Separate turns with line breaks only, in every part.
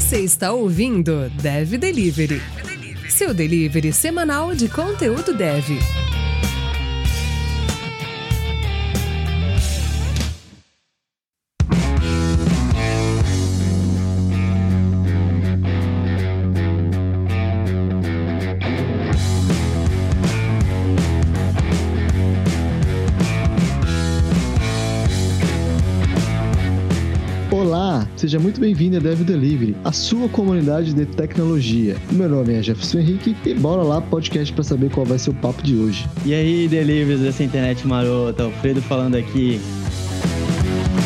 Você está ouvindo Dev Delivery, seu delivery semanal de conteúdo dev.
Seja muito bem-vindo a Dev Delivery, a sua comunidade de tecnologia. Meu nome é Jefferson Henrique e bora lá podcast para saber qual vai ser o papo de hoje.
E aí, deliveries dessa internet marota, Alfredo falando aqui.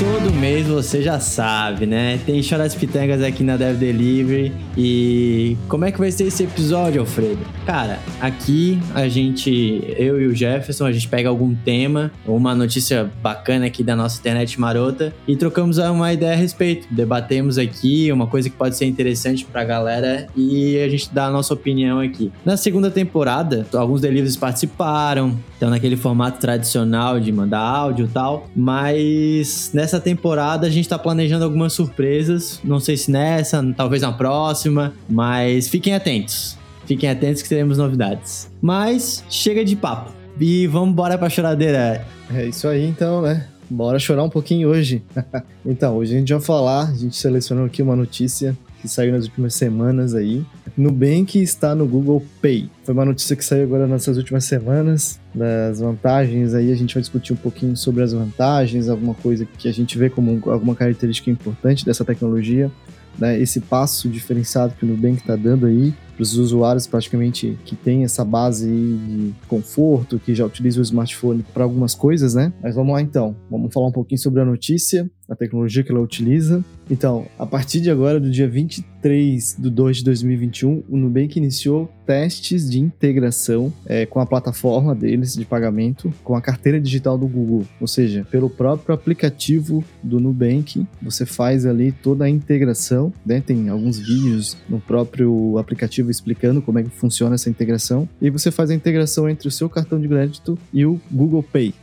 Todo mês você já sabe, né? Tem choras pitangas aqui na Dev Delivery. E como é que vai ser esse episódio, Alfredo? Cara, aqui a gente, eu e o Jefferson, a gente pega algum tema, uma notícia bacana aqui da nossa internet marota e trocamos uma ideia a respeito. Debatemos aqui uma coisa que pode ser interessante pra galera e a gente dá a nossa opinião aqui. Na segunda temporada, alguns deliveries participaram, estão naquele formato tradicional de mandar áudio e tal, mas nessa temporada a gente tá planejando algumas surpresas. Não sei se nessa, talvez na próxima, mas fiquem atentos. Fiquem atentos que teremos novidades. Mas chega de papo. E vamos embora pra choradeira.
É isso aí então, né? Bora chorar um pouquinho hoje. então, hoje a gente vai falar, a gente selecionou aqui uma notícia que saiu nas últimas semanas aí. Nubank está no Google Pay. Foi uma notícia que saiu agora nessas últimas semanas, das vantagens aí. A gente vai discutir um pouquinho sobre as vantagens, alguma coisa que a gente vê como alguma característica importante dessa tecnologia, né? Esse passo diferenciado que o Nubank está dando aí para os usuários praticamente que tem essa base de conforto, que já utilizam o smartphone para algumas coisas, né? Mas vamos lá então, vamos falar um pouquinho sobre a notícia, a tecnologia que ela utiliza. Então, a partir de agora, do dia 23 de 2 de 2021, o Nubank iniciou testes de integração é, com a plataforma deles de pagamento, com a carteira digital do Google. Ou seja, pelo próprio aplicativo do Nubank, você faz ali toda a integração, né? Tem alguns vídeos no próprio aplicativo explicando como é que funciona essa integração. E você faz a integração entre o seu cartão de crédito e o Google Pay.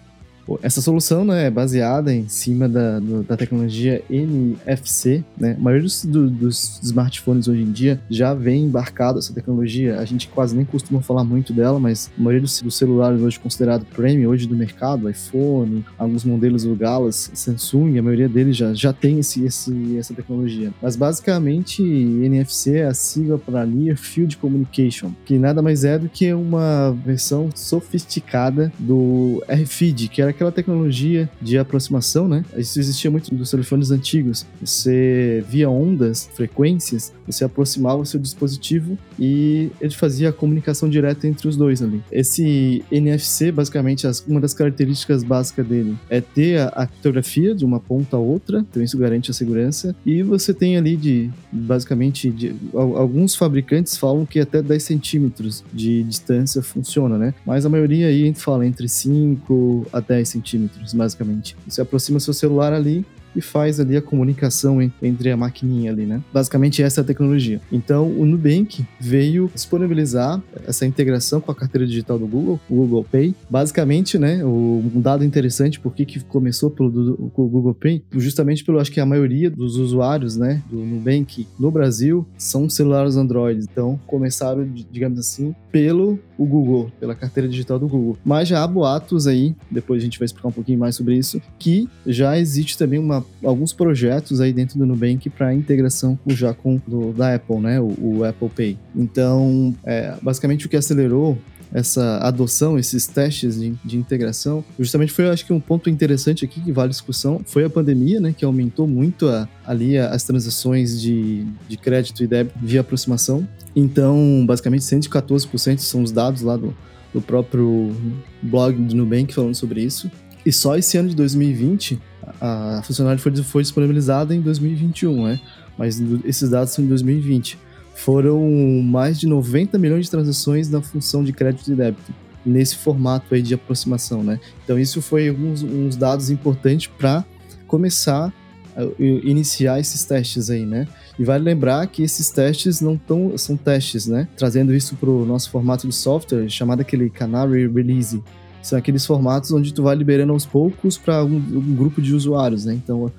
Essa solução né, é baseada em cima da, da tecnologia NFC. Né? A maioria dos, do, dos, smartphones hoje em dia já vem embarcado essa tecnologia. A gente quase nem costuma falar muito dela, mas a maioria dos, dos celulares hoje considerado premium hoje do mercado, iPhone, alguns modelos do Galaxy, Samsung, a maioria deles já, já tem esse, esse, essa tecnologia. Mas basicamente NFC é a sigla para Near Field Communication, que nada mais é do que uma versão sofisticada do RFID, que era aquela tecnologia de aproximação, né? Isso existia muito nos telefones antigos. Você via ondas, frequências, você aproximava o seu dispositivo e ele fazia a comunicação direta entre os dois ali. Esse NFC, basicamente, uma das características básicas dele é ter a, criptografia de uma ponta a outra, então isso garante a segurança. E você tem ali de, basicamente, de, alguns fabricantes falam que até 10 centímetros de distância funciona, né? Mas a maioria aí fala entre 5 a 10 centímetros, basicamente. Você aproxima seu celular ali e faz ali a comunicação entre a maquininha ali, né? Basicamente essa é a tecnologia. Então o Nubank veio disponibilizar essa integração com a carteira digital do Google, o Google Pay. Basicamente, né, um dado interessante por que começou pelo do, o Google Pay, justamente pelo acho que a maioria dos usuários, né, do Nubank no Brasil são celulares Android. Então começaram, digamos assim, pelo o Google, pela carteira digital do Google. Mas já há boatos aí, depois a gente vai explicar um pouquinho mais sobre isso, que já existe também uma, alguns projetos aí dentro do Nubank para integração já com do, da Apple, né, o, o Apple Pay. Então, é, basicamente o que acelerou essa adoção, esses testes de, de, integração, justamente foi, acho que um ponto interessante aqui que vale discussão, foi a pandemia, né, que aumentou muito a, ali as transações de, de crédito e débito via aproximação. Então, basicamente, 114% são os dados lá do, do próprio blog do Nubank falando sobre isso. E só esse ano de 2020, a funcionalidade foi, foi disponibilizada em 2021, né? Mas esses dados são de 2020 foram mais de 90 milhões de transações na função de crédito e débito nesse formato aí de aproximação, né? Então isso foi alguns uns dados importantes para começar iniciar esses testes aí, né? E vale lembrar que esses testes não tão, são testes, né? Trazendo isso para o nosso formato de software, chamado aquele Canary Release. São aqueles formatos onde tu vai liberando aos poucos para um, um, grupo de usuários, né? Então,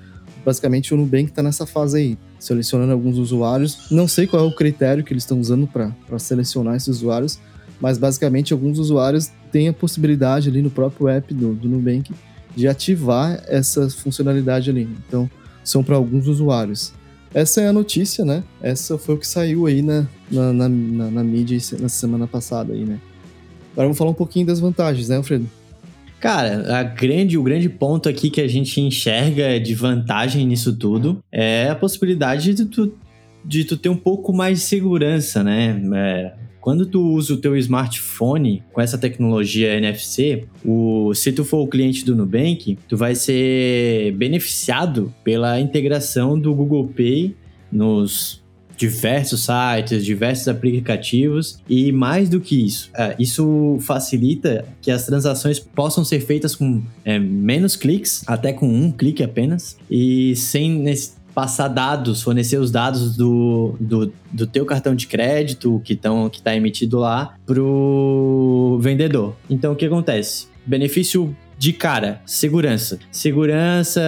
basicamente o Nubank está nessa fase aí, selecionando alguns usuários. Não sei qual é o critério que eles estão usando para selecionar esses usuários, mas basicamente alguns usuários têm a possibilidade ali no próprio app do, do Nubank de ativar essa funcionalidade ali. Então, são para alguns usuários. Essa é a notícia, né? Essa foi o que saiu aí na, na, na, na, na mídia na semana passada aí, né? Agora vamos falar um pouquinho das vantagens, né, Alfredo?
Cara, a grande, o grande ponto aqui que a gente enxerga de vantagem nisso tudo é a possibilidade de tu, de tu ter um pouco mais de segurança, né? É, quando tu usa o teu smartphone com essa tecnologia NFC, o, se tu for o cliente do Nubank, tu vai ser beneficiado pela integração do Google Pay nos diversos sites, diversos aplicativos e mais do que isso, é, isso facilita que as transações possam ser feitas com é, menos cliques, até com um clique apenas e sem passar dados, fornecer os dados do, do, do teu cartão de crédito que estão que está emitido lá pro vendedor. Então o que acontece? Benefício de cara, segurança. Segurança,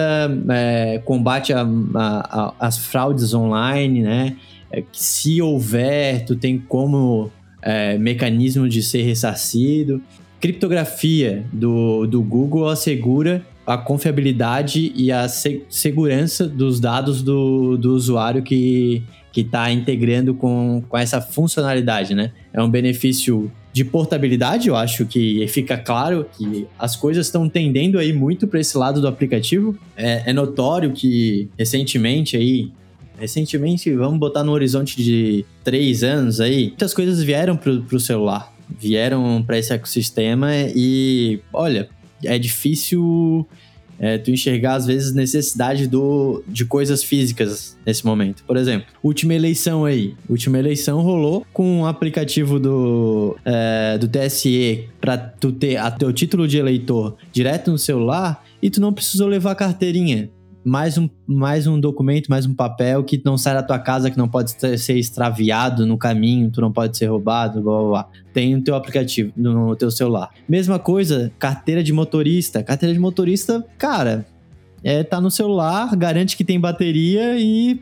é, combate a, a, a, as fraudes online, né? É, se houver, tu tem como é, mecanismo de ser ressarcido. Criptografia do, do Google assegura a confiabilidade e a se segurança dos dados do, do usuário que está integrando com, com essa funcionalidade, né? É um benefício de portabilidade, eu acho que fica claro que as coisas estão tendendo aí muito para esse lado do aplicativo. É, é, notório que recentemente aí, recentemente, vamos botar no horizonte de três anos aí, muitas coisas vieram para o celular, vieram para esse ecossistema e, olha, é difícil é, tu enxergar, às vezes, necessidade do, de coisas físicas nesse momento. Por exemplo, última eleição aí. Última eleição rolou com um aplicativo do, é, do TSE para tu ter a teu título de eleitor direto no celular e tu não precisou levar carteirinha mais um, mais um documento, mais um papel que não sai da tua casa, que não pode ser extraviado no caminho, tu não pode ser roubado, blá blá blá. Tem no teu aplicativo, no teu celular. Mesma coisa, carteira de motorista. Carteira de motorista, cara, é, tá no celular, garante que tem bateria e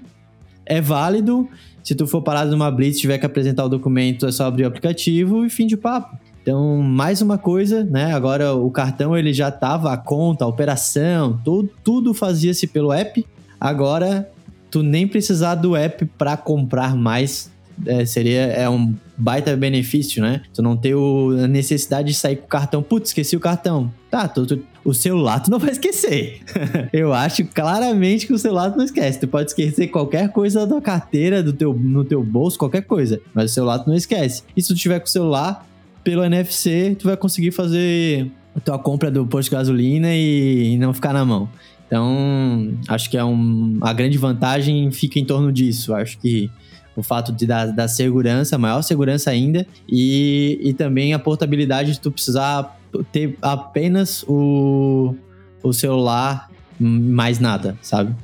é válido. Se tu for parado numa blitz, tiver que apresentar o documento, é só abrir o aplicativo e fim de papo. Então, mais uma coisa, né? Agora o cartão ele já tava a conta, a operação, tudo, tudo fazia-se pelo app. Agora tu nem precisar do app para comprar mais é, seria é um baita benefício, né? Tu não ter o, a necessidade de sair com o cartão. Putz, esqueci o cartão. Tá, tu, tu, o celular tu não vai esquecer. Eu acho claramente que o celular tu não esquece. Tu pode esquecer qualquer coisa da carteira, do teu, no teu bolso, qualquer coisa. Mas o celular tu não esquece. E se tu tiver com o celular, pelo NFC, tu vai conseguir fazer a tua compra do posto de gasolina e não ficar na mão. Então, acho que é um, a grande vantagem fica em torno disso. Acho que o fato de dar, da segurança, maior segurança ainda, e, e também a portabilidade de tu precisar ter apenas o, o celular, mais nada, sabe?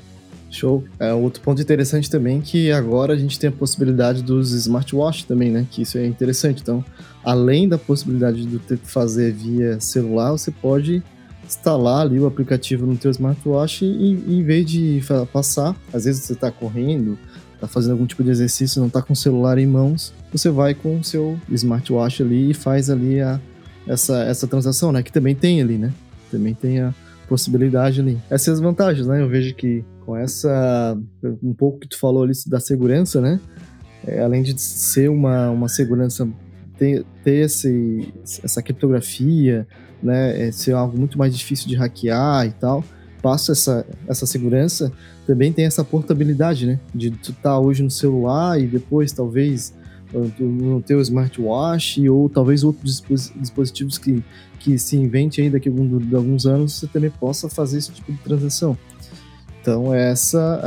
Show. É, outro ponto interessante também é que agora a gente tem a possibilidade dos smartwatch também, né? Que isso é interessante. Então, além da possibilidade de ter que fazer via celular, você pode instalar ali o aplicativo no teu smartwatch e, em vez de passar, às vezes você está correndo, está fazendo algum tipo de exercício, não está com o celular em mãos, você vai com o seu smartwatch ali e faz ali a, essa, essa transação, né? Que também tem ali, né? Também tem a possibilidade ali. Essas são as vantagens, né? Eu vejo que com essa. Um pouco que tu falou ali da segurança, né? É, além de ser uma, uma segurança, ter, ter esse, essa criptografia, né? É, ser algo muito mais difícil de hackear e tal. Passa essa, essa segurança, também tem essa portabilidade, né? De tu estar tá hoje no celular e depois talvez no teu smartwatch ou talvez outros dispositivos que, que se invente aí daqui a alguns anos, você também possa fazer esse tipo de transação. Então, essa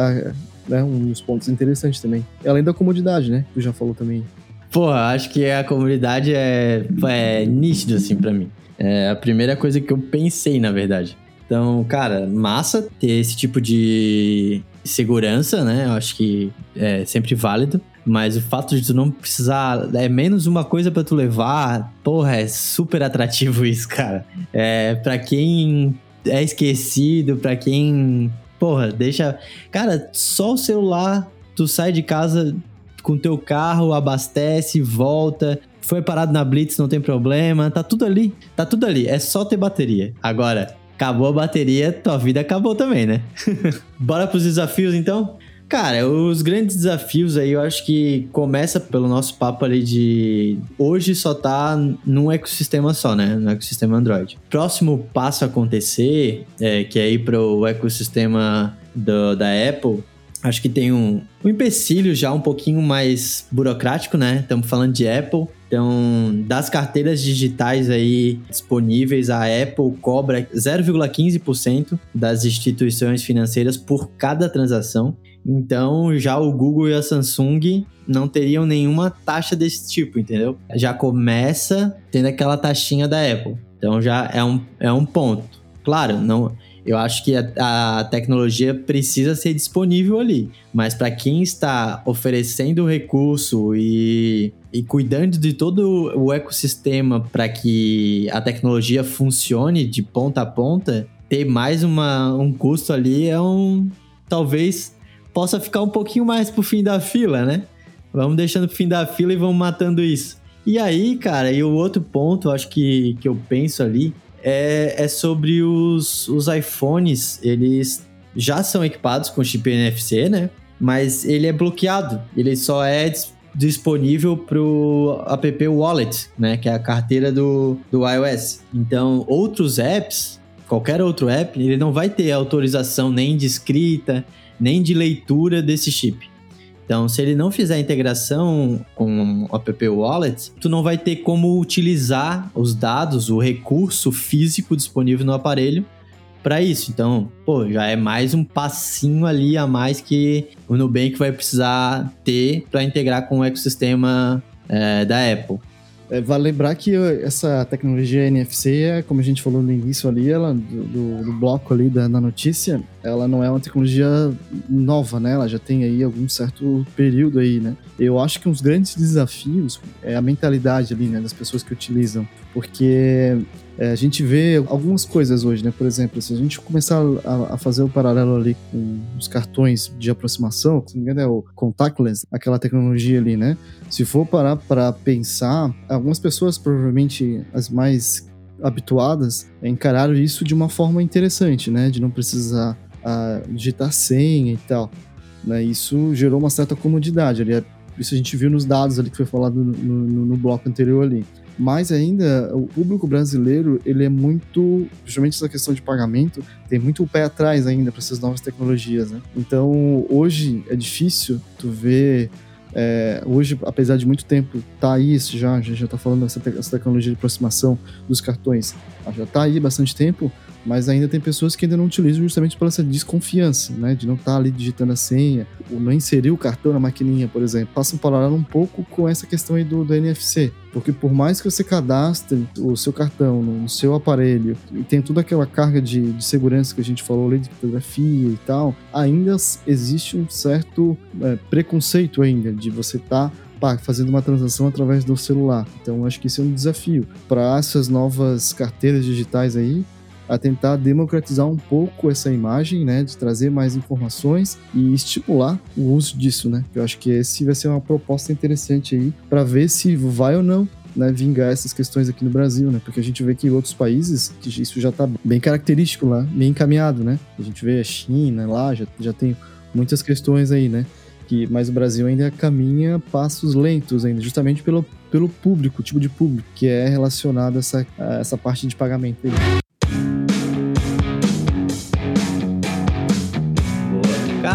é um dos pontos interessantes também. Além da comodidade, né? Tu já falou também.
Porra, acho que a comodidade é, é nítido, assim, para mim. É a primeira coisa que eu pensei, na verdade. Então, cara, massa ter esse tipo de segurança, né? Eu acho que é sempre válido. Mas o fato de tu não precisar. É menos uma coisa para tu levar. Porra, é super atrativo isso, cara. É, pra quem é esquecido, para quem porra, deixa. Cara, só o celular, tu sai de casa com teu carro, abastece, volta. Foi parado na Blitz, não tem problema. Tá tudo ali. Tá tudo ali. É só ter bateria. Agora, acabou a bateria, tua vida acabou também, né? Bora pros desafios então? Cara, os grandes desafios aí eu acho que começa pelo nosso papo ali de hoje só tá num ecossistema só, né? No ecossistema Android. Próximo passo a acontecer, é, que é ir pro ecossistema do, da Apple, acho que tem um, um empecilho já um pouquinho mais burocrático, né? Estamos falando de Apple. Então, das carteiras digitais aí disponíveis, a Apple cobra 0,15% das instituições financeiras por cada transação. Então, já o Google e a Samsung não teriam nenhuma taxa desse tipo, entendeu? Já começa tendo aquela taxinha da Apple. Então, já é um, é um ponto. Claro, não, eu acho que a, a tecnologia precisa ser disponível ali, mas para quem está oferecendo o recurso e, e cuidando de todo o ecossistema para que a tecnologia funcione de ponta a ponta, ter mais uma, um custo ali é um. Talvez possa ficar um pouquinho mais pro fim da fila, né? Vamos deixando pro fim da fila e vamos matando isso. E aí, cara, e o outro ponto, acho que, que eu penso ali, é, é sobre os, os iPhones. Eles já são equipados com chip NFC, né? Mas ele é bloqueado. Ele só é disponível pro app Wallet, né? Que é a carteira do, do iOS. Então, outros apps, qualquer outro app, ele não vai ter autorização nem de escrita, nem de leitura desse chip. Então, se ele não fizer a integração com o app Wallet, tu não vai ter como utilizar os dados, o recurso físico disponível no aparelho para isso. Então, pô, já é mais um passinho ali a mais que o Nubank vai precisar ter para integrar com o ecossistema é, da Apple.
É, vale lembrar que essa tecnologia NFC, é, como a gente falou no início ali, ela, do, do bloco ali da, da, notícia, ela não é uma tecnologia nova, né? Ela já tem aí algum certo período aí, né? Eu acho que dos grandes desafios é a mentalidade ali, né, das pessoas que utilizam, porque é, a gente vê algumas coisas hoje, né? Por exemplo, se a gente começar a, a, fazer o paralelo ali com os cartões de aproximação, se não me engano é o contactless, aquela tecnologia ali, né? Se for parar para pensar, algumas pessoas, provavelmente as mais habituadas, encararam isso de uma forma interessante, né? De não precisar a, digitar senha e tal. Né? Isso gerou uma certa comodidade. Ali, isso a gente viu nos dados ali que foi falado no, no, no bloco anterior ali. Mais ainda, o público brasileiro, ele é muito, principalmente essa questão de pagamento, tem muito o pé atrás ainda para essas novas tecnologias, né? Então, hoje é difícil tu ver é, hoje, apesar de muito tempo tá aí, já, já tá falando dessa te tecnologia de aproximação dos cartões, já tá aí bastante tempo, mas ainda tem pessoas que ainda não utilizam justamente por essa desconfiança, né? De não estar tá ali digitando a senha, ou não inserir o cartão na maquininha, por exemplo. Passa um paralelo um pouco com essa questão aí do, do NFC. Porque por mais que você cadastre o seu cartão no, seu aparelho e tem toda aquela carga de, de, segurança que a gente falou ali, de fotografia e tal, ainda existe um certo é, preconceito ainda de você estar tá fazendo uma transação através do celular. Então acho que isso é um desafio para essas novas carteiras digitais aí a tentar democratizar um pouco essa imagem, né, de trazer mais informações e estimular o uso disso, né? Eu acho que esse vai ser uma proposta interessante aí para ver se vai ou não né, vingar essas questões aqui no Brasil, né? Porque a gente vê que em outros países isso já está bem característico lá, bem encaminhado, né? A gente vê a China lá, já, já tem muitas questões aí, né? Que, mas o Brasil ainda caminha passos lentos ainda, justamente pelo, pelo público, tipo de público que é relacionado a essa, a essa parte de pagamento. Aí.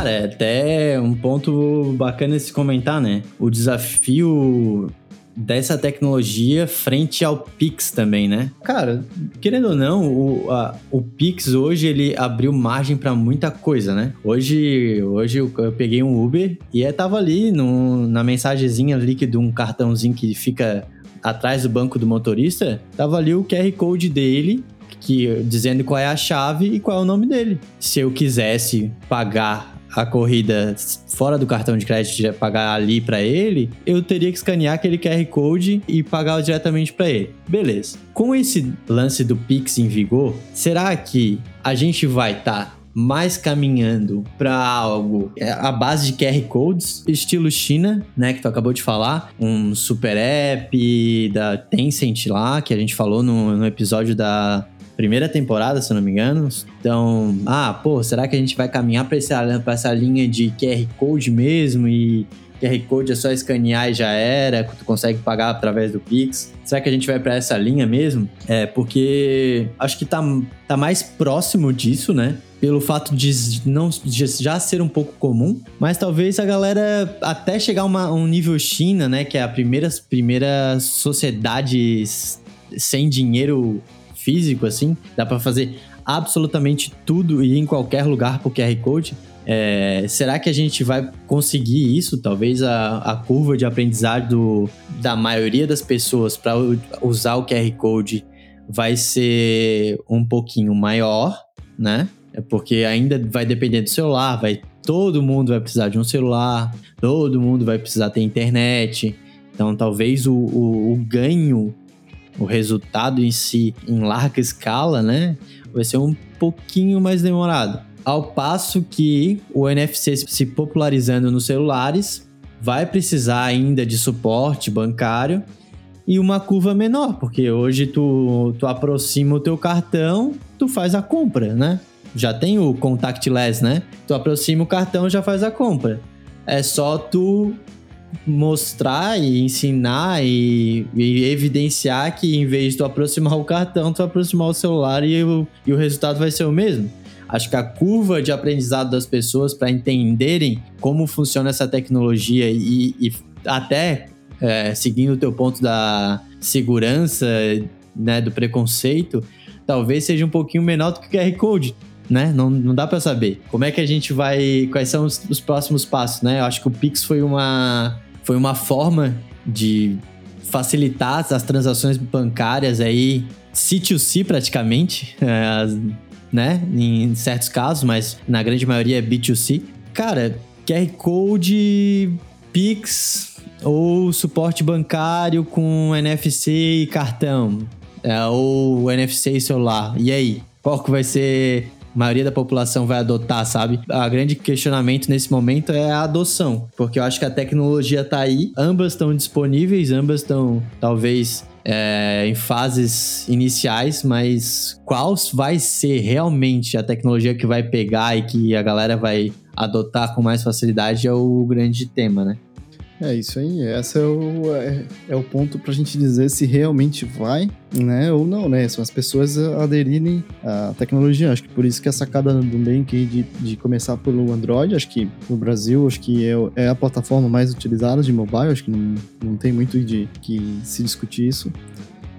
Cara, é até um ponto bacana de se comentar, né? O desafio dessa tecnologia frente ao Pix também, né? Cara, querendo ou não, o, a, o Pix hoje ele abriu margem para muita coisa, né? Hoje, hoje eu, eu, peguei um Uber e é, tava ali no, na mensagenzinha ali de um cartãozinho que fica atrás do banco do motorista, tava ali o QR Code dele que dizendo qual é a chave e qual é o nome dele. Se eu quisesse pagar a corrida fora do cartão de crédito pagar ali para ele, eu teria que escanear aquele QR Code e pagar diretamente para ele. Beleza. Com esse lance do Pix em vigor, será que a gente vai estar tá mais caminhando para algo é, a base de QR Codes, estilo China, né, que tu acabou de falar, um super app da Tencent lá, que a gente falou no, no episódio da primeira temporada, se não me engano. Então, ah, pô, será que a gente vai caminhar para essa, essa linha de QR Code mesmo e QR Code é só escanear e já era, tu consegue pagar através do Pix. Será que a gente vai para essa linha mesmo? É, porque acho que tá, tá mais próximo disso, né? Pelo fato de não de já ser um pouco comum, mas talvez a galera até chegar a um nível China, né? Que é a primeira, primeira sociedade sem dinheiro físico, assim, dá para fazer absolutamente tudo e em qualquer lugar por QR Code. É, será que a gente vai conseguir isso? Talvez a, a curva de aprendizado da maioria das pessoas para usar o QR Code vai ser um pouquinho maior, né? É porque ainda vai depender do celular, vai todo mundo vai precisar de um celular, todo mundo vai precisar ter internet. Então, talvez o, o, o ganho, o resultado em si, em larga escala, né? Vai ser um pouquinho mais demorado. Ao passo que o NFC se popularizando nos celulares vai precisar ainda de suporte bancário e uma curva menor, porque hoje tu, tu aproxima o teu cartão, tu faz a compra, né? Já tem o contactless, né? Tu aproxima o cartão, já faz a compra. É só tu mostrar e ensinar e, e, evidenciar que em vez de tu aproximar o cartão, tu aproximar o celular e o, e o resultado vai ser o mesmo. Acho que a curva de aprendizado das pessoas para entenderem como funciona essa tecnologia e, e até é, seguindo o teu ponto da segurança, né, do preconceito, talvez seja um pouquinho menor do que o QR Code. Né? Não, não dá para saber. Como é que a gente vai. Quais são os, os próximos passos, né? Eu acho que o Pix foi uma, foi uma forma de facilitar as transações bancárias aí, C2C praticamente. É, né? Em certos casos, mas na grande maioria é B2C. Cara, QR Code, Pix ou suporte bancário com NFC e cartão. É, ou NFC e celular. E aí? Qual que vai ser maioria da população vai adotar, sabe? A grande questionamento nesse momento é a adoção, porque eu acho que a tecnologia tá aí, ambas estão disponíveis, ambas estão talvez é, em fases iniciais, mas qual vai ser realmente a tecnologia que vai pegar e que a galera vai adotar com mais facilidade é o grande tema, né?
É isso aí, esse é o, é, é o ponto para a gente dizer se realmente vai, né, ou não, né? São as pessoas aderirem à tecnologia. Acho que por isso que a sacada do Bank de, de começar pelo Android, acho que no Brasil, acho que é, é a plataforma mais utilizada de mobile, acho que não, não tem muito de que se discutir isso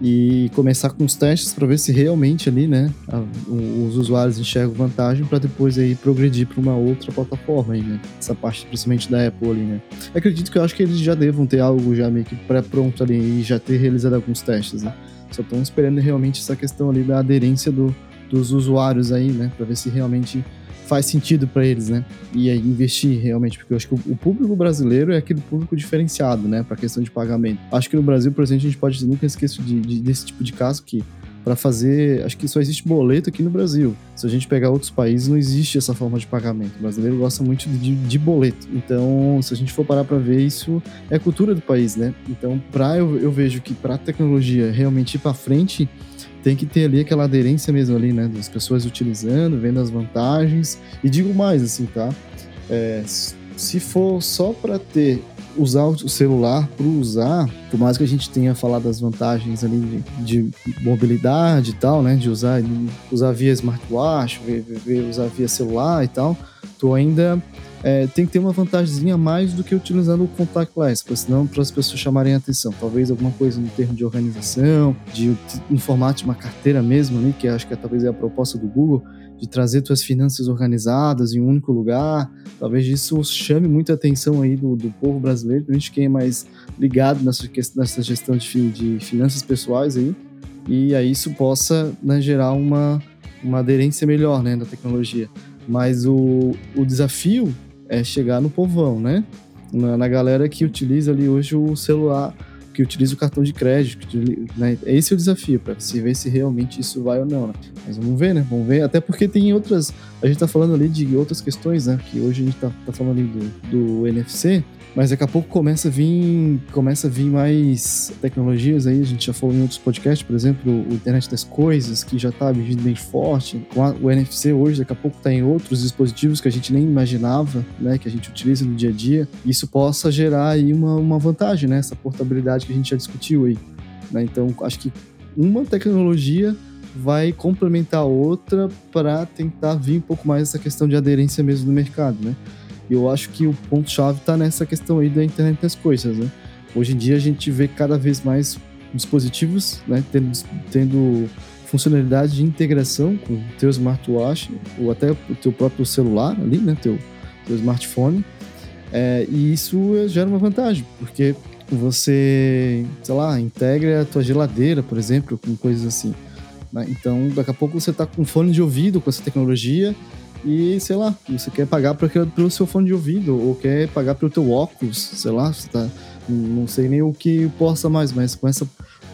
e começar com os testes para ver se realmente ali, né, a, os usuários enxergam vantagem para depois aí progredir para uma outra plataforma aí, né? Essa parte principalmente da Apple ali, né? Acredito que eu acho que eles já devam ter algo já meio que pré-pronto ali e já ter realizado alguns testes, né? Só estão esperando realmente essa questão ali da aderência do, dos usuários aí, né, para ver se realmente faz sentido para eles, né? E aí investir realmente, porque eu acho que o público brasileiro é aquele público diferenciado, né, para questão de pagamento. Acho que no Brasil, por exemplo, a gente pode nunca esquecer de, de, desse tipo de caso que para fazer, acho que só existe boleto aqui no Brasil. Se a gente pegar outros países, não existe essa forma de pagamento. O brasileiro gosta muito de, de boleto. Então, se a gente for parar para ver, isso é cultura do país, né? Então, para eu, eu vejo que para tecnologia realmente ir para frente, tem que ter ali aquela aderência mesmo ali, né? Das pessoas utilizando, vendo as vantagens. E digo mais, assim, tá? É, se for só para ter usar o celular para usar, por mais que a gente tenha falado das vantagens ali de, de mobilidade e tal, né, de usar usar via smartwatch, usar via celular e tal, tu ainda é, tem que ter uma vantagemzinha mais do que utilizando o contactless, porque senão para as pessoas chamarem a atenção. Talvez alguma coisa no termo de organização, de um formato de uma carteira mesmo ali, que acho que é, talvez é a proposta do Google, de trazer suas finanças organizadas em um único lugar. Talvez isso chame muita atenção aí do, do povo brasileiro, principalmente quem é mais ligado nessa, nessa gestão de, de finanças pessoais aí. E aí isso possa né, gerar uma, uma aderência melhor né, da tecnologia. Mas o, o desafio é chegar no povão, né? Na, na galera que utiliza ali hoje o celular. Que utiliza o cartão de crédito. Né? Esse é o desafio, para se ver se realmente isso vai ou não. Né? Mas vamos ver, né? Vamos ver. Até porque tem outras. A gente tá falando ali de outras questões, né? Que hoje a gente tá, tá falando ali do, do NFC. Mas daqui a pouco começa a vir, começa a vir mais tecnologias aí, a gente já falou em outros podcasts, por exemplo, o Internet das Coisas, que já está vindo bem forte. O NFC hoje, daqui a pouco está em outros dispositivos que a gente nem imaginava, né, que a gente utiliza no dia a dia. Isso possa gerar aí uma, uma vantagem, né, essa portabilidade que a gente já discutiu aí. Né? Então, acho que uma tecnologia vai complementar a outra para tentar vir um pouco mais essa questão de aderência mesmo no mercado, né? E eu acho que o ponto-chave está nessa questão aí da internet das coisas, né? Hoje em dia a gente vê cada vez mais dispositivos, né, tendo, tendo funcionalidade de integração com o teu smartwatch ou até o teu próprio celular ali, né, teu, teu smartphone. É, e isso gera uma vantagem, porque você, sei lá, integra a tua geladeira, por exemplo, com coisas assim. Né? Então, daqui a pouco você está com fone de ouvido com essa tecnologia e, sei lá, você quer pagar pelo seu fone de ouvido, ou quer pagar pelo teu óculos, sei lá, você tá, não sei nem o que possa mais, mas com essa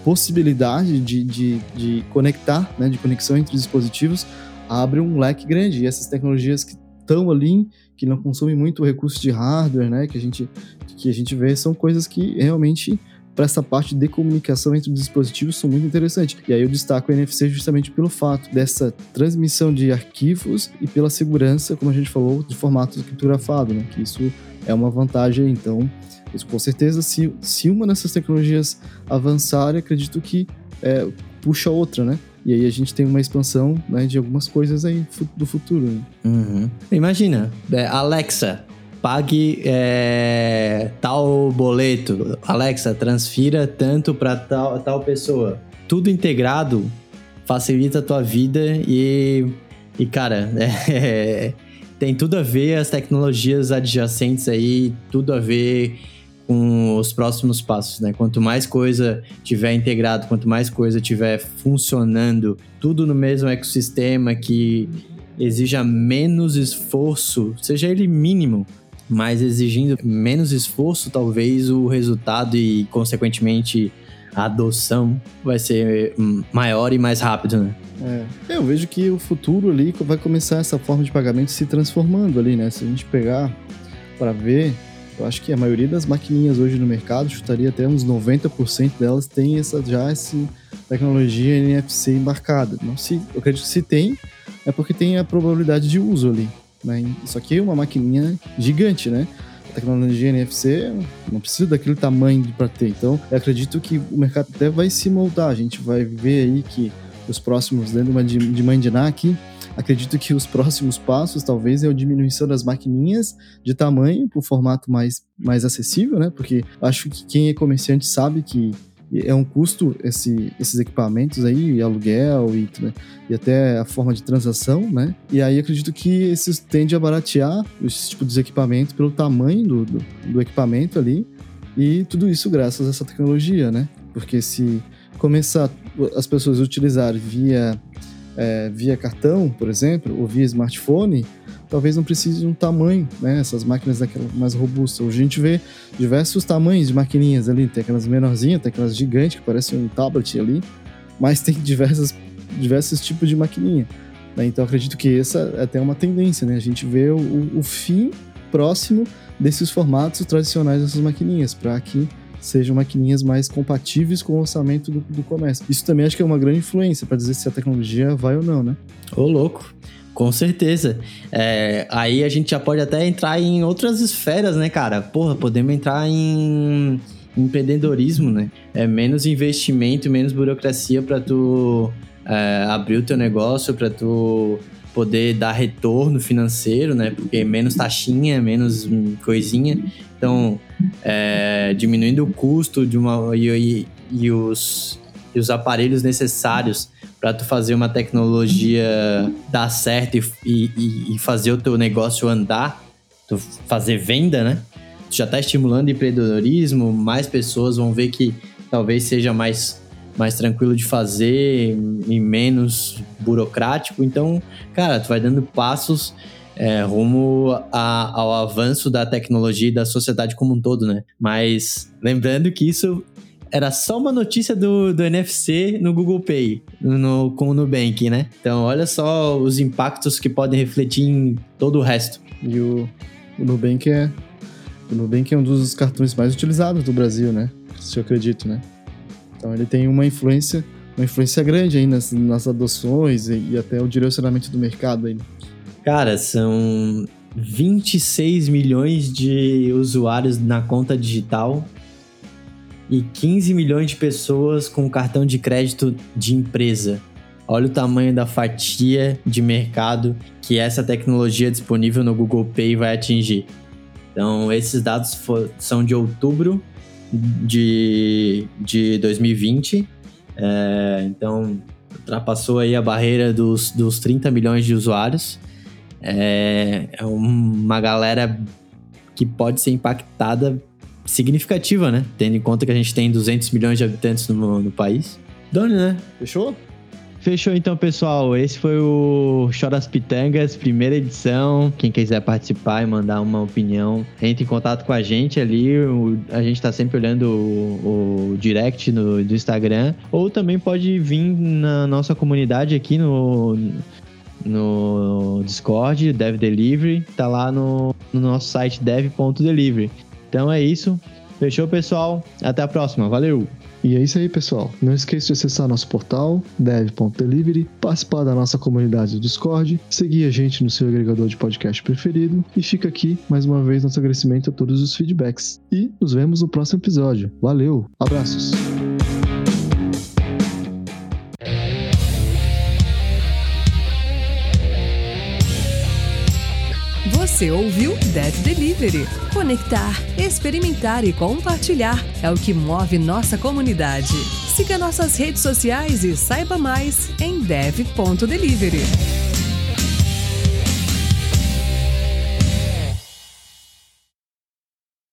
possibilidade de, de, de conectar, né, de conexão entre dispositivos, abre um leque grande. E essas tecnologias que estão ali, que não consomem muito recurso de hardware, né, que a gente, que a gente vê, são coisas que realmente para essa parte de comunicação entre os dispositivos são muito interessantes. E aí eu destaco o NFC justamente pelo fato dessa transmissão de arquivos e pela segurança, como a gente falou, de formato criptografado, né? Que isso é uma vantagem. Então, isso, com certeza, se, se uma dessas tecnologias avançar, acredito que é, puxa outra, né? E aí a gente tem uma expansão né, de algumas coisas aí do futuro. Né?
Uhum. Imagina, é, Alexa, pague é, tal boleto. Alexa, transfira tanto para tal, tal pessoa. Tudo integrado facilita a tua vida e, e cara, é, tem tudo a ver as tecnologias adjacentes aí, tudo a ver com os próximos passos, né? Quanto mais coisa tiver integrado, quanto mais coisa tiver funcionando, tudo no mesmo ecossistema que exija menos esforço, seja ele mínimo, mas exigindo menos esforço, talvez o resultado e, consequentemente, a adoção vai ser maior e mais rápido, né?
É. Eu vejo que o futuro ali vai começar essa forma de pagamento se transformando ali, né? Se a gente pegar para ver, eu acho que a maioria das maquininhas hoje no mercado, chutaria até uns 90% delas, tem essa, já essa tecnologia NFC embarcada. Não se, eu acredito que se tem, é porque tem a probabilidade de uso ali. Né? Isso aqui é uma maquininha gigante, né? A tecnologia NFC não precisa daquele tamanho para ter. Então, eu acredito que o mercado até vai se moldar. A gente vai ver aí que os próximos, dentro de, de aqui, acredito que os próximos passos talvez é a diminuição das maquininhas de tamanho para o formato mais, mais acessível, né? Porque acho que quem é comerciante sabe que é um custo esse, esses equipamentos aí, aluguel e, e até a forma de transação, né? E aí acredito que esses tende a baratear esse tipo de equipamento pelo tamanho do, do, do equipamento ali e tudo isso graças a essa tecnologia, né? Porque se começar as pessoas a utilizar via, é, via cartão, por exemplo, ou via smartphone, talvez não precise de um tamanho, né? Essas máquinas daquela mais robustas. Hoje a gente vê diversos tamanhos de maquininhas ali. Tem aquelas menorzinhas, tem aquelas gigantes que parecem um tablet ali, mas tem diversas, diversos tipos de maquininha. Né? Então acredito que essa é até uma tendência, né? A gente vê o, o fim próximo desses formatos tradicionais dessas maquininhas, para que sejam maquininhas mais compatíveis com o orçamento do, do comércio. Isso também acho que é uma grande influência para dizer se a tecnologia vai ou não, né?
Ô, louco. Com certeza. É, aí a gente já pode até entrar em outras esferas, né, cara? Porra, podemos entrar em empreendedorismo, né? É menos investimento, menos burocracia para tu é, abrir o teu negócio, para tu poder dar retorno financeiro, né? Porque menos taxinha, menos coisinha. Então, é, diminuindo o custo de uma e, e, e os, e os aparelhos necessários para tu fazer uma tecnologia dar certo e, e, e, fazer o teu negócio andar, tu fazer venda, né? Tu já está estimulando empreendedorismo, mais pessoas vão ver que talvez seja mais, mais tranquilo de fazer e menos burocrático. Então, cara, tu vai dando passos é, rumo a, ao avanço da tecnologia e da sociedade como um todo, né? Mas lembrando que isso era só uma notícia do, do NFC no Google Pay, no, com o Nubank, né? Então, olha só os impactos que podem refletir em todo o resto.
E o, o Nubank é o Nubank é um dos cartões mais utilizados do Brasil, né? Se eu acredito, né? Então ele tem uma influência, uma influência grande aí nas, nas adoções e, e até o direcionamento do mercado aí.
Cara, são 26 milhões de usuários na conta digital e 15 milhões de pessoas com cartão de crédito de empresa. Olha o tamanho da fatia de mercado que essa tecnologia disponível no Google Pay vai atingir. Então, esses dados são de outubro de, de 2020. É, então, ultrapassou aí a barreira dos, dos 30 milhões de usuários. É, é uma galera que pode ser impactada significativa, né? Tendo em conta que a gente tem 200 milhões de habitantes no, no país. Doni, né?
Fechou?
Fechou então, pessoal. Esse foi o Show das Pitangas, primeira edição. Quem quiser participar e mandar uma opinião, entre em contato com a gente ali. O, a gente tá sempre olhando o, o direct no, do Instagram. Ou também pode vir na nossa comunidade aqui no, no Discord, Dev Delivery. Tá lá no, no nosso site dev.delivery. Então é isso. Fechou, pessoal. Até a próxima. Valeu!
E é isso aí, pessoal. Não esqueça de acessar nosso portal dev.delivery, participar da nossa comunidade do Discord, seguir a gente no seu agregador de podcast preferido e fica aqui mais uma vez nosso agradecimento a todos os feedbacks. E nos vemos no próximo episódio. Valeu, abraços.
Você ouviu Dev Delivery. Conectar, experimentar e compartilhar é o que move nossa comunidade. Siga nossas redes sociais e saiba mais em dev.delivery.